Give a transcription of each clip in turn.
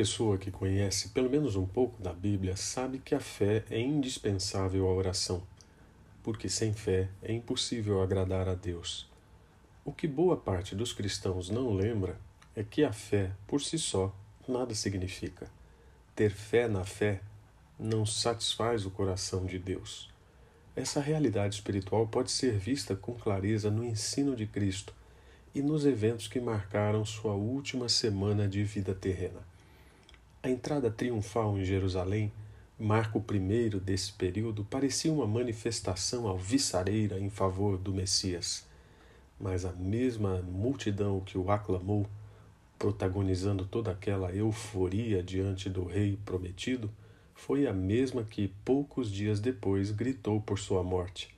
pessoa que conhece pelo menos um pouco da Bíblia sabe que a fé é indispensável à oração, porque sem fé é impossível agradar a Deus. O que boa parte dos cristãos não lembra é que a fé, por si só, nada significa. Ter fé na fé não satisfaz o coração de Deus. Essa realidade espiritual pode ser vista com clareza no ensino de Cristo e nos eventos que marcaram sua última semana de vida terrena. A entrada triunfal em Jerusalém, marco primeiro desse período, parecia uma manifestação alvissareira em favor do Messias. Mas a mesma multidão que o aclamou, protagonizando toda aquela euforia diante do rei prometido, foi a mesma que poucos dias depois gritou por sua morte,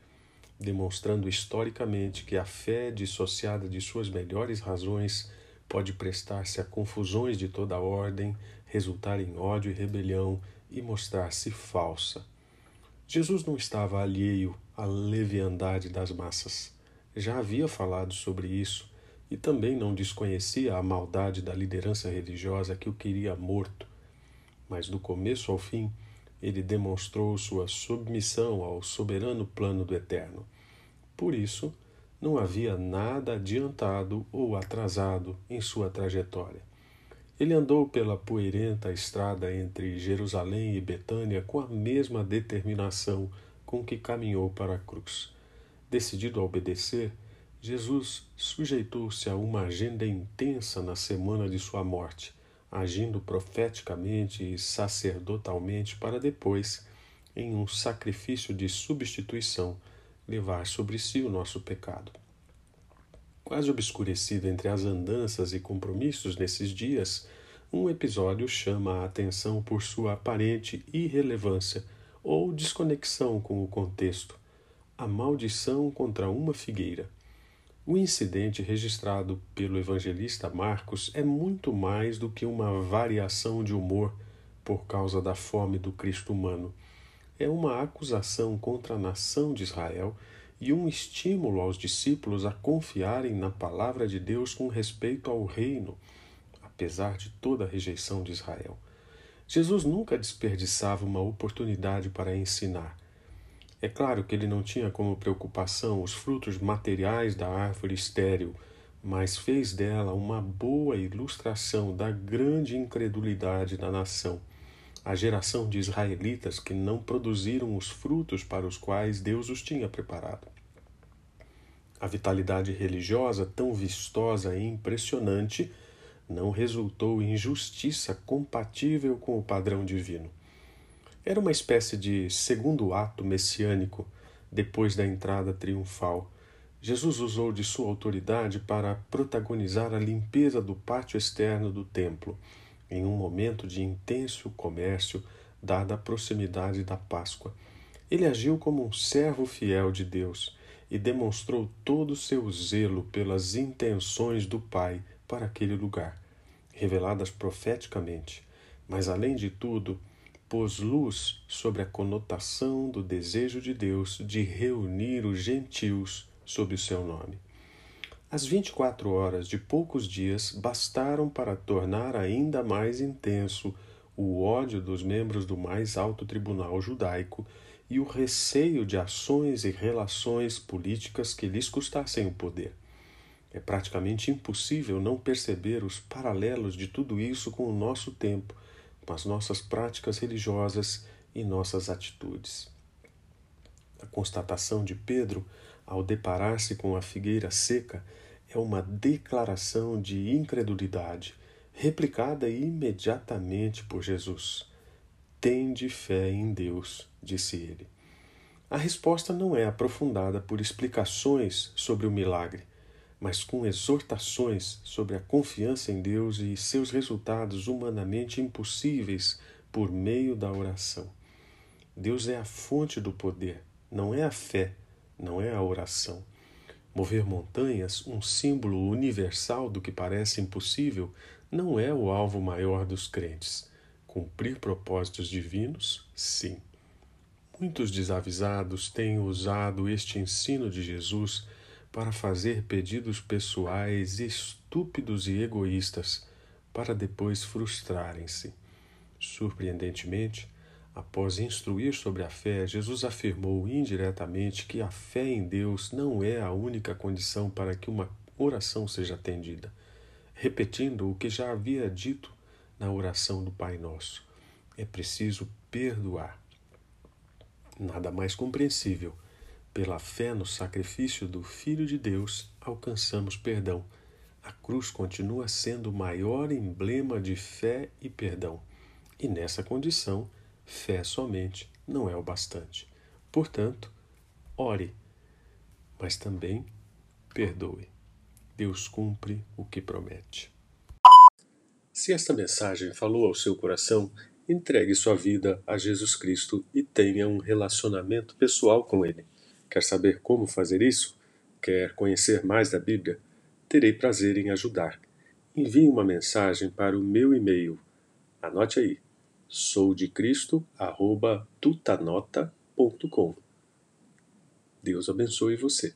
demonstrando historicamente que a fé dissociada de suas melhores razões pode prestar-se a confusões de toda ordem, resultar em ódio e rebelião e mostrar-se falsa. Jesus não estava alheio à leviandade das massas. Já havia falado sobre isso e também não desconhecia a maldade da liderança religiosa que o queria morto. Mas do começo ao fim, ele demonstrou sua submissão ao soberano plano do Eterno. Por isso, não havia nada adiantado ou atrasado em sua trajetória. Ele andou pela poeirenta estrada entre Jerusalém e Betânia com a mesma determinação com que caminhou para a cruz. Decidido a obedecer, Jesus sujeitou-se a uma agenda intensa na semana de sua morte, agindo profeticamente e sacerdotalmente para depois, em um sacrifício de substituição, levar sobre si o nosso pecado. Quase obscurecido entre as andanças e compromissos nesses dias, um episódio chama a atenção por sua aparente irrelevância ou desconexão com o contexto: a maldição contra uma figueira. O incidente registrado pelo evangelista Marcos é muito mais do que uma variação de humor por causa da fome do Cristo humano. É uma acusação contra a nação de Israel e um estímulo aos discípulos a confiarem na palavra de Deus com respeito ao reino, apesar de toda a rejeição de Israel. Jesus nunca desperdiçava uma oportunidade para ensinar. É claro que ele não tinha como preocupação os frutos materiais da árvore estéril, mas fez dela uma boa ilustração da grande incredulidade da nação a geração de israelitas que não produziram os frutos para os quais Deus os tinha preparado. A vitalidade religiosa, tão vistosa e impressionante, não resultou em justiça compatível com o padrão divino. Era uma espécie de segundo ato messiânico depois da entrada triunfal. Jesus usou de sua autoridade para protagonizar a limpeza do pátio externo do templo em um momento de intenso comércio, dada a proximidade da Páscoa. Ele agiu como um servo fiel de Deus e demonstrou todo o seu zelo pelas intenções do Pai para aquele lugar, reveladas profeticamente. Mas, além de tudo, pôs luz sobre a conotação do desejo de Deus de reunir os gentios sob o seu nome. As 24 horas de poucos dias bastaram para tornar ainda mais intenso o ódio dos membros do mais alto tribunal judaico e o receio de ações e relações políticas que lhes custassem o poder. É praticamente impossível não perceber os paralelos de tudo isso com o nosso tempo, com as nossas práticas religiosas e nossas atitudes. A constatação de Pedro, ao deparar-se com a figueira seca, é uma declaração de incredulidade, replicada imediatamente por Jesus. Tende fé em Deus, disse ele. A resposta não é aprofundada por explicações sobre o milagre, mas com exortações sobre a confiança em Deus e seus resultados humanamente impossíveis por meio da oração. Deus é a fonte do poder, não é a fé, não é a oração. Mover montanhas, um símbolo universal do que parece impossível, não é o alvo maior dos crentes. Cumprir propósitos divinos, sim. Muitos desavisados têm usado este ensino de Jesus para fazer pedidos pessoais estúpidos e egoístas, para depois frustrarem-se. Surpreendentemente, após instruir sobre a fé, Jesus afirmou indiretamente que a fé em Deus não é a única condição para que uma oração seja atendida, repetindo o que já havia dito na oração do Pai Nosso. É preciso perdoar. Nada mais compreensível. Pela fé no sacrifício do Filho de Deus, alcançamos perdão. A cruz continua sendo o maior emblema de fé e perdão. E nessa condição, fé somente não é o bastante. Portanto, ore, mas também perdoe. Deus cumpre o que promete. Se esta mensagem falou ao seu coração, entregue sua vida a Jesus Cristo e tenha um relacionamento pessoal com Ele. Quer saber como fazer isso? Quer conhecer mais da Bíblia? Terei prazer em ajudar. Envie uma mensagem para o meu e-mail. Anote aí soudecristo@tutanota.com. Deus abençoe você.